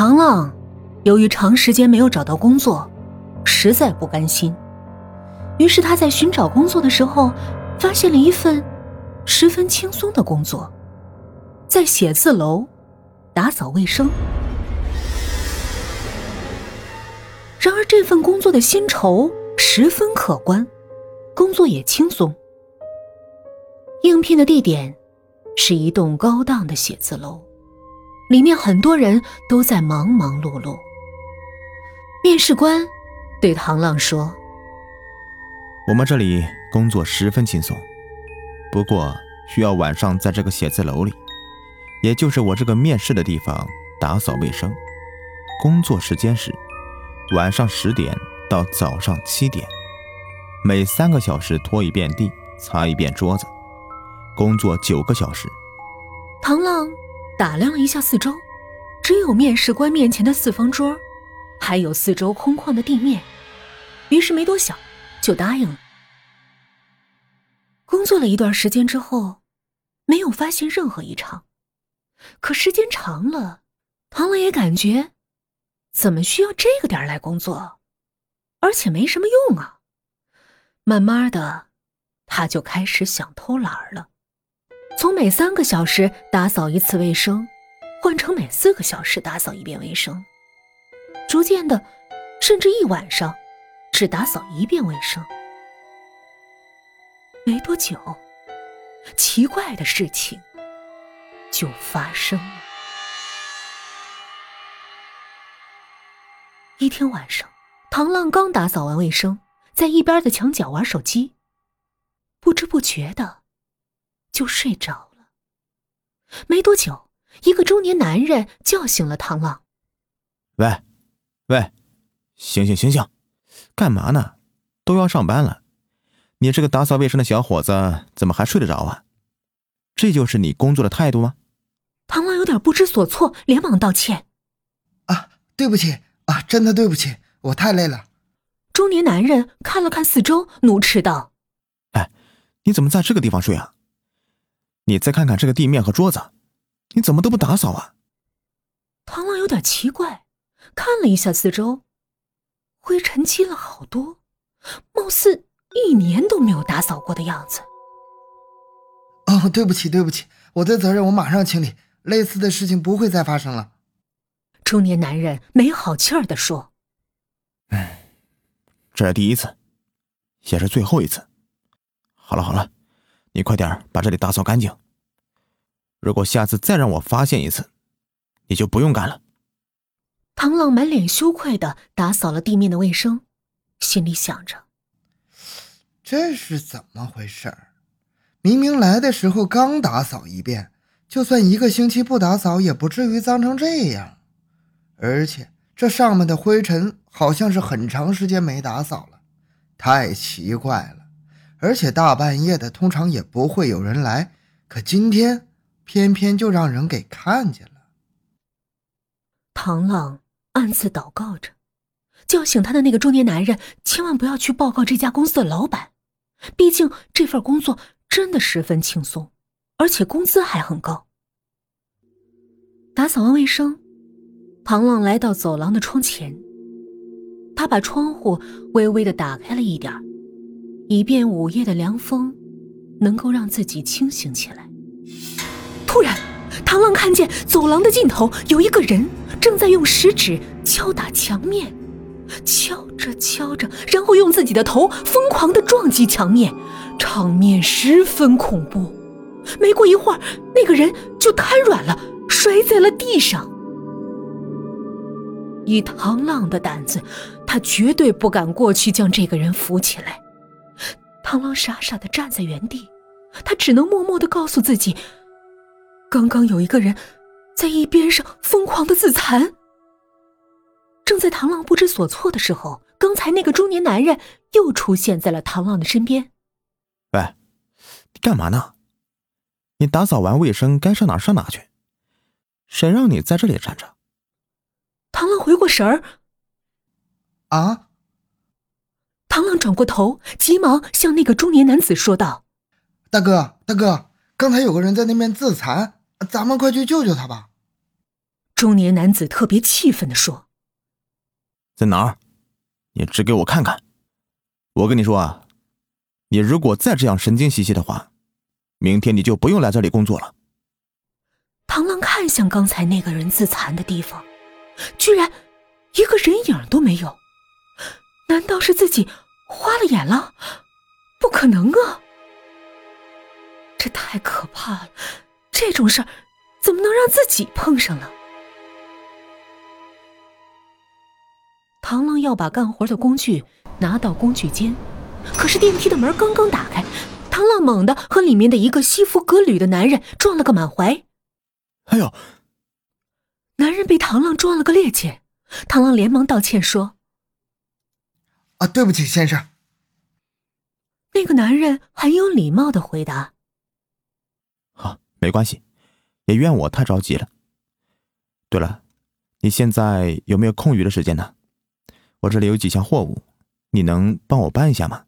唐浪由于长时间没有找到工作，实在不甘心，于是他在寻找工作的时候，发现了一份十分轻松的工作，在写字楼打扫卫生。然而，这份工作的薪酬十分可观，工作也轻松。应聘的地点是一栋高档的写字楼，里面很多人都在忙忙碌碌。面试官对唐浪说：“我们这里工作十分轻松，不过需要晚上在这个写字楼里，也就是我这个面试的地方打扫卫生。工作时间是。”晚上十点到早上七点，每三个小时拖一遍地，擦一遍桌子，工作九个小时。唐浪打量了一下四周，只有面试官面前的四方桌，还有四周空旷的地面，于是没多想，就答应了。工作了一段时间之后，没有发现任何异常，可时间长了，唐浪也感觉。怎么需要这个点来工作，而且没什么用啊？慢慢的，他就开始想偷懒了，从每三个小时打扫一次卫生，换成每四个小时打扫一遍卫生，逐渐的，甚至一晚上只打扫一遍卫生。没多久，奇怪的事情就发生了。一天晚上，唐浪刚打扫完卫生，在一边的墙角玩手机，不知不觉的就睡着了。没多久，一个中年男人叫醒了唐浪：“喂，喂，醒醒醒醒，干嘛呢？都要上班了，你这个打扫卫生的小伙子怎么还睡得着啊？这就是你工作的态度吗？”唐浪有点不知所措，连忙道歉：“啊，对不起。”啊，真的对不起，我太累了。中年男人看了看四周，怒斥道：“哎，你怎么在这个地方睡啊？你再看看这个地面和桌子，你怎么都不打扫啊？”螳螂有点奇怪，看了一下四周，灰尘积了好多，貌似一年都没有打扫过的样子。哦，对不起，对不起，我的责任，我马上清理，类似的事情不会再发生了。中年男人没好气儿的说：“哎，这是第一次，也是最后一次。好了好了，你快点把这里打扫干净。如果下次再让我发现一次，你就不用干了。”唐浪满脸羞愧的打扫了地面的卫生，心里想着：“这是怎么回事？明明来的时候刚打扫一遍，就算一个星期不打扫，也不至于脏成这样。”而且这上面的灰尘好像是很长时间没打扫了，太奇怪了。而且大半夜的，通常也不会有人来，可今天偏偏就让人给看见了。唐浪暗自祷告着，叫醒他的那个中年男人千万不要去报告这家公司的老板，毕竟这份工作真的十分轻松，而且工资还很高。打扫完卫生。唐浪来到走廊的窗前，他把窗户微微的打开了一点以便午夜的凉风能够让自己清醒起来。突然，唐浪看见走廊的尽头有一个人正在用食指敲打墙面，敲着敲着，然后用自己的头疯狂的撞击墙面，场面十分恐怖。没过一会儿，那个人就瘫软了，摔在了地上。以唐浪的胆子，他绝对不敢过去将这个人扶起来。唐浪傻傻的站在原地，他只能默默的告诉自己：刚刚有一个人在一边上疯狂的自残。正在螳螂不知所措的时候，刚才那个中年男人又出现在了螳螂的身边。喂，你干嘛呢？你打扫完卫生该上哪上哪去，谁让你在这里站着？螳螂回过神儿，啊！转过头，急忙向那个中年男子说道：“大哥，大哥，刚才有个人在那边自残，咱们快去救救他吧。”中年男子特别气愤地说：“在哪儿？你指给我看看！我跟你说啊，你如果再这样神经兮兮的话，明天你就不用来这里工作了。”螳螂看向刚才那个人自残的地方，居然一个人影都没有。难道是自己花了眼了？不可能啊！这太可怕了！这种事儿怎么能让自己碰上呢？唐浪要把干活的工具拿到工具间，可是电梯的门刚刚打开，唐浪猛地和里面的一个西服革履的男人撞了个满怀。哎呦！男人被唐浪撞了个趔趄，唐浪连忙道歉说。啊，对不起，先生。那个男人很有礼貌的回答：“好，没关系，也怨我太着急了。对了，你现在有没有空余的时间呢？我这里有几箱货物，你能帮我搬一下吗？”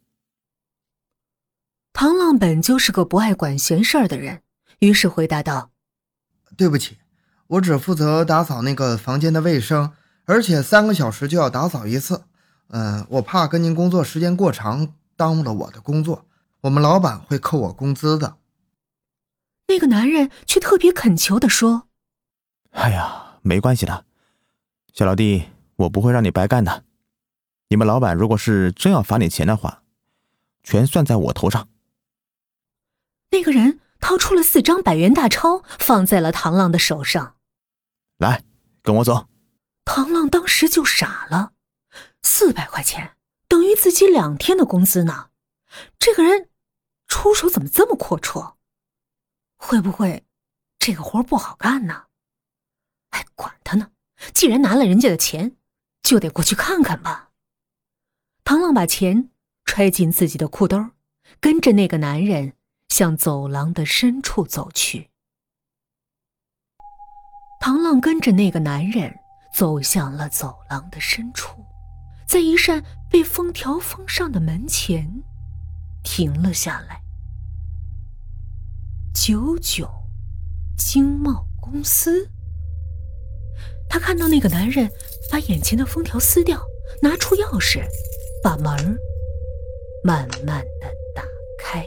唐浪本就是个不爱管闲事儿的人，于是回答道：“对不起，我只负责打扫那个房间的卫生，而且三个小时就要打扫一次。”嗯，我怕跟您工作时间过长，耽误了我的工作，我们老板会扣我工资的。那个男人却特别恳求的说：“哎呀，没关系的，小老弟，我不会让你白干的。你们老板如果是真要罚你钱的话，全算在我头上。”那个人掏出了四张百元大钞，放在了唐浪的手上。来，跟我走。唐浪当时就傻了。四百块钱等于自己两天的工资呢，这个人出手怎么这么阔绰？会不会这个活不好干呢？哎，管他呢，既然拿了人家的钱，就得过去看看吧。唐浪把钱揣进自己的裤兜，跟着那个男人向走廊的深处走去。唐浪跟着那个男人走向了走廊的深处。在一扇被封条封上的门前，停了下来。九九经贸公司。他看到那个男人把眼前的封条撕掉，拿出钥匙，把门慢慢的打开。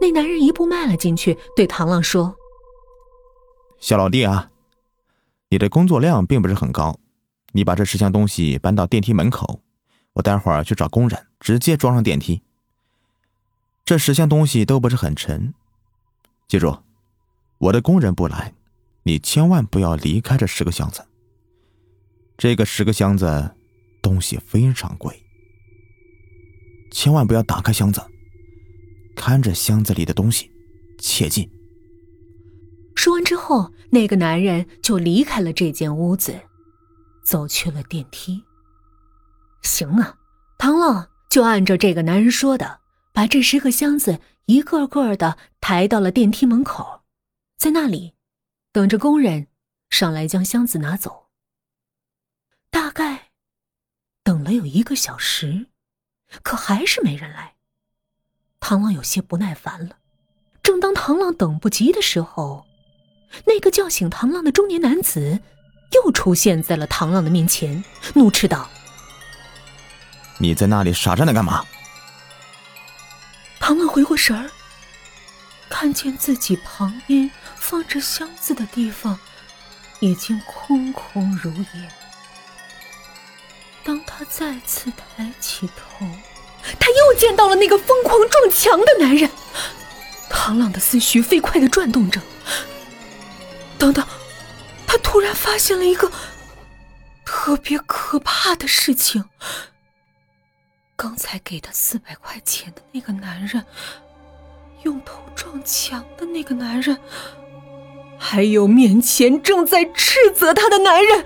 那男人一步迈了进去，对唐浪说。小老弟啊，你的工作量并不是很高，你把这十箱东西搬到电梯门口，我待会儿去找工人直接装上电梯。这十箱东西都不是很沉，记住，我的工人不来，你千万不要离开这十个箱子。这个十个箱子东西非常贵，千万不要打开箱子，看着箱子里的东西，切记。说完之后，那个男人就离开了这间屋子，走去了电梯。行啊，唐浪就按照这个男人说的，把这十个箱子一个个的抬到了电梯门口，在那里等着工人上来将箱子拿走。大概等了有一个小时，可还是没人来。唐浪有些不耐烦了。正当唐浪等不及的时候，那个叫醒唐浪的中年男子，又出现在了唐浪的面前，怒斥道：“你在那里傻站着干嘛？”唐浪回过神儿，看见自己旁边放着箱子的地方已经空空如也。当他再次抬起头，他又见到了那个疯狂撞墙的男人。唐浪的思绪飞快地转动着。等等，他突然发现了一个特别可怕的事情：刚才给他四百块钱的那个男人，用头撞墙的那个男人，还有面前正在斥责他的男人，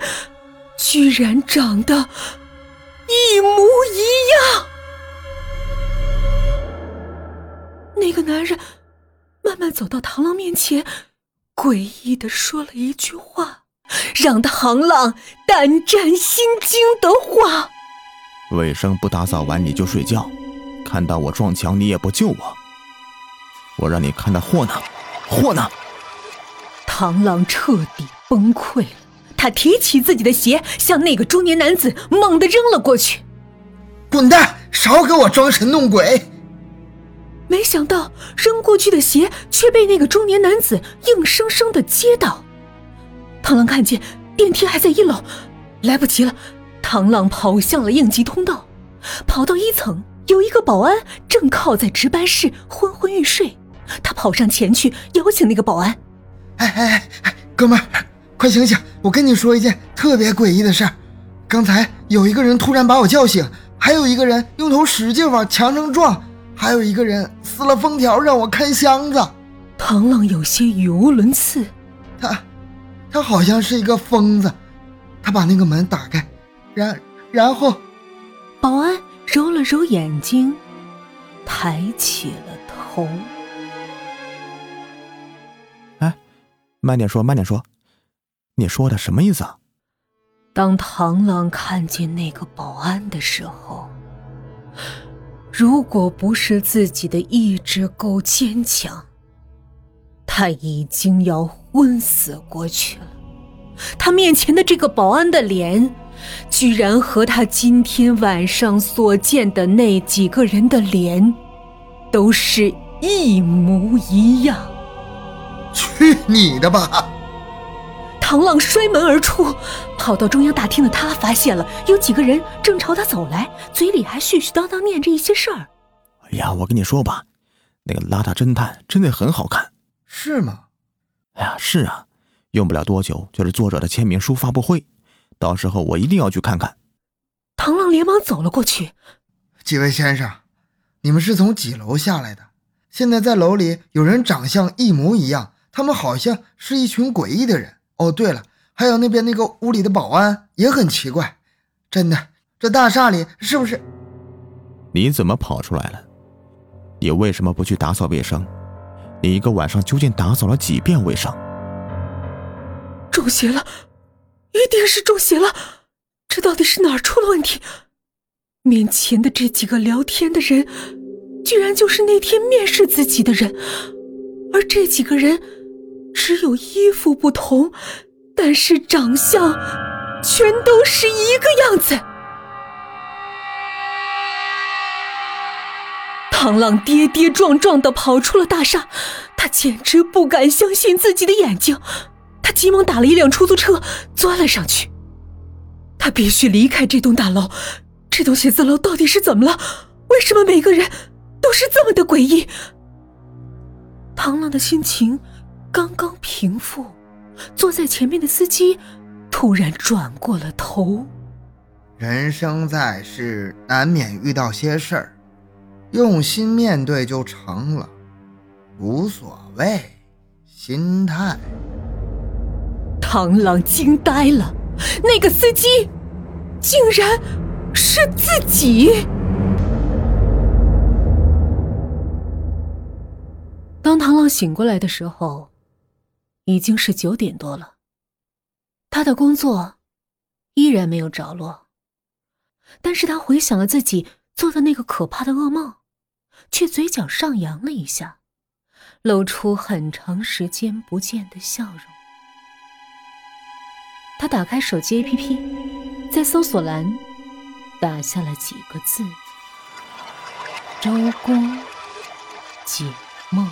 居然长得一模一样。那个男人慢慢走到螳螂面前。诡异的说了一句话，让唐浪胆战心惊的话：“卫生不打扫完你就睡觉，看到我撞墙你也不救我。”我让你看到货呢，货呢！唐浪彻底崩溃了，他提起自己的鞋，向那个中年男子猛地扔了过去。滚蛋！少给我装神弄鬼！没想到扔过去的鞋却被那个中年男子硬生生的接到。唐浪看见电梯还在一楼，来不及了，唐浪跑向了应急通道，跑到一层，有一个保安正靠在值班室昏昏欲睡，他跑上前去邀请那个保安：“哎哎哎，哥们儿，快醒醒！我跟你说一件特别诡异的事儿，刚才有一个人突然把我叫醒。”还有一个人用头使劲往墙上撞，还有一个人撕了封条让我开箱子。唐浪有些语无伦次，他，他好像是一个疯子。他把那个门打开，然然后，保安揉了揉眼睛，抬起了头。哎，慢点说，慢点说，你说的什么意思啊？当唐浪看见那个保安的时候，如果不是自己的意志够坚强，他已经要昏死过去了。他面前的这个保安的脸，居然和他今天晚上所见的那几个人的脸，都是一模一样。去你的吧！唐浪摔门而出，跑到中央大厅的他发现了有几个人正朝他走来，嘴里还絮絮叨叨念着一些事儿。哎呀，我跟你说吧，那个邋遢侦探真的很好看，是吗？哎呀，是啊，用不了多久就是作者的签名书发布会，到时候我一定要去看看。唐浪连忙走了过去，几位先生，你们是从几楼下来的？现在在楼里有人长相一模一样，他们好像是一群诡异的人。哦，对了，还有那边那个屋里的保安也很奇怪，真的，这大厦里是不是？你怎么跑出来了？你为什么不去打扫卫生？你一个晚上究竟打扫了几遍卫生？中邪了，一定是中邪了！这到底是哪儿出了问题？面前的这几个聊天的人，居然就是那天面试自己的人，而这几个人。只有衣服不同，但是长相全都是一个样子。唐浪跌跌撞撞的跑出了大厦，他简直不敢相信自己的眼睛。他急忙打了一辆出租车，钻了上去。他必须离开这栋大楼。这栋写字楼到底是怎么了？为什么每个人都是这么的诡异？唐浪的心情。刚刚平复，坐在前面的司机突然转过了头。人生在世，难免遇到些事儿，用心面对就成了，无所谓，心态。唐朗惊呆了，那个司机竟然是自己。当唐浪醒过来的时候。已经是九点多了，他的工作依然没有着落。但是他回想了自己做的那个可怕的噩梦，却嘴角上扬了一下，露出很长时间不见的笑容。他打开手机 APP，在搜索栏打下了几个字：“周公解梦。”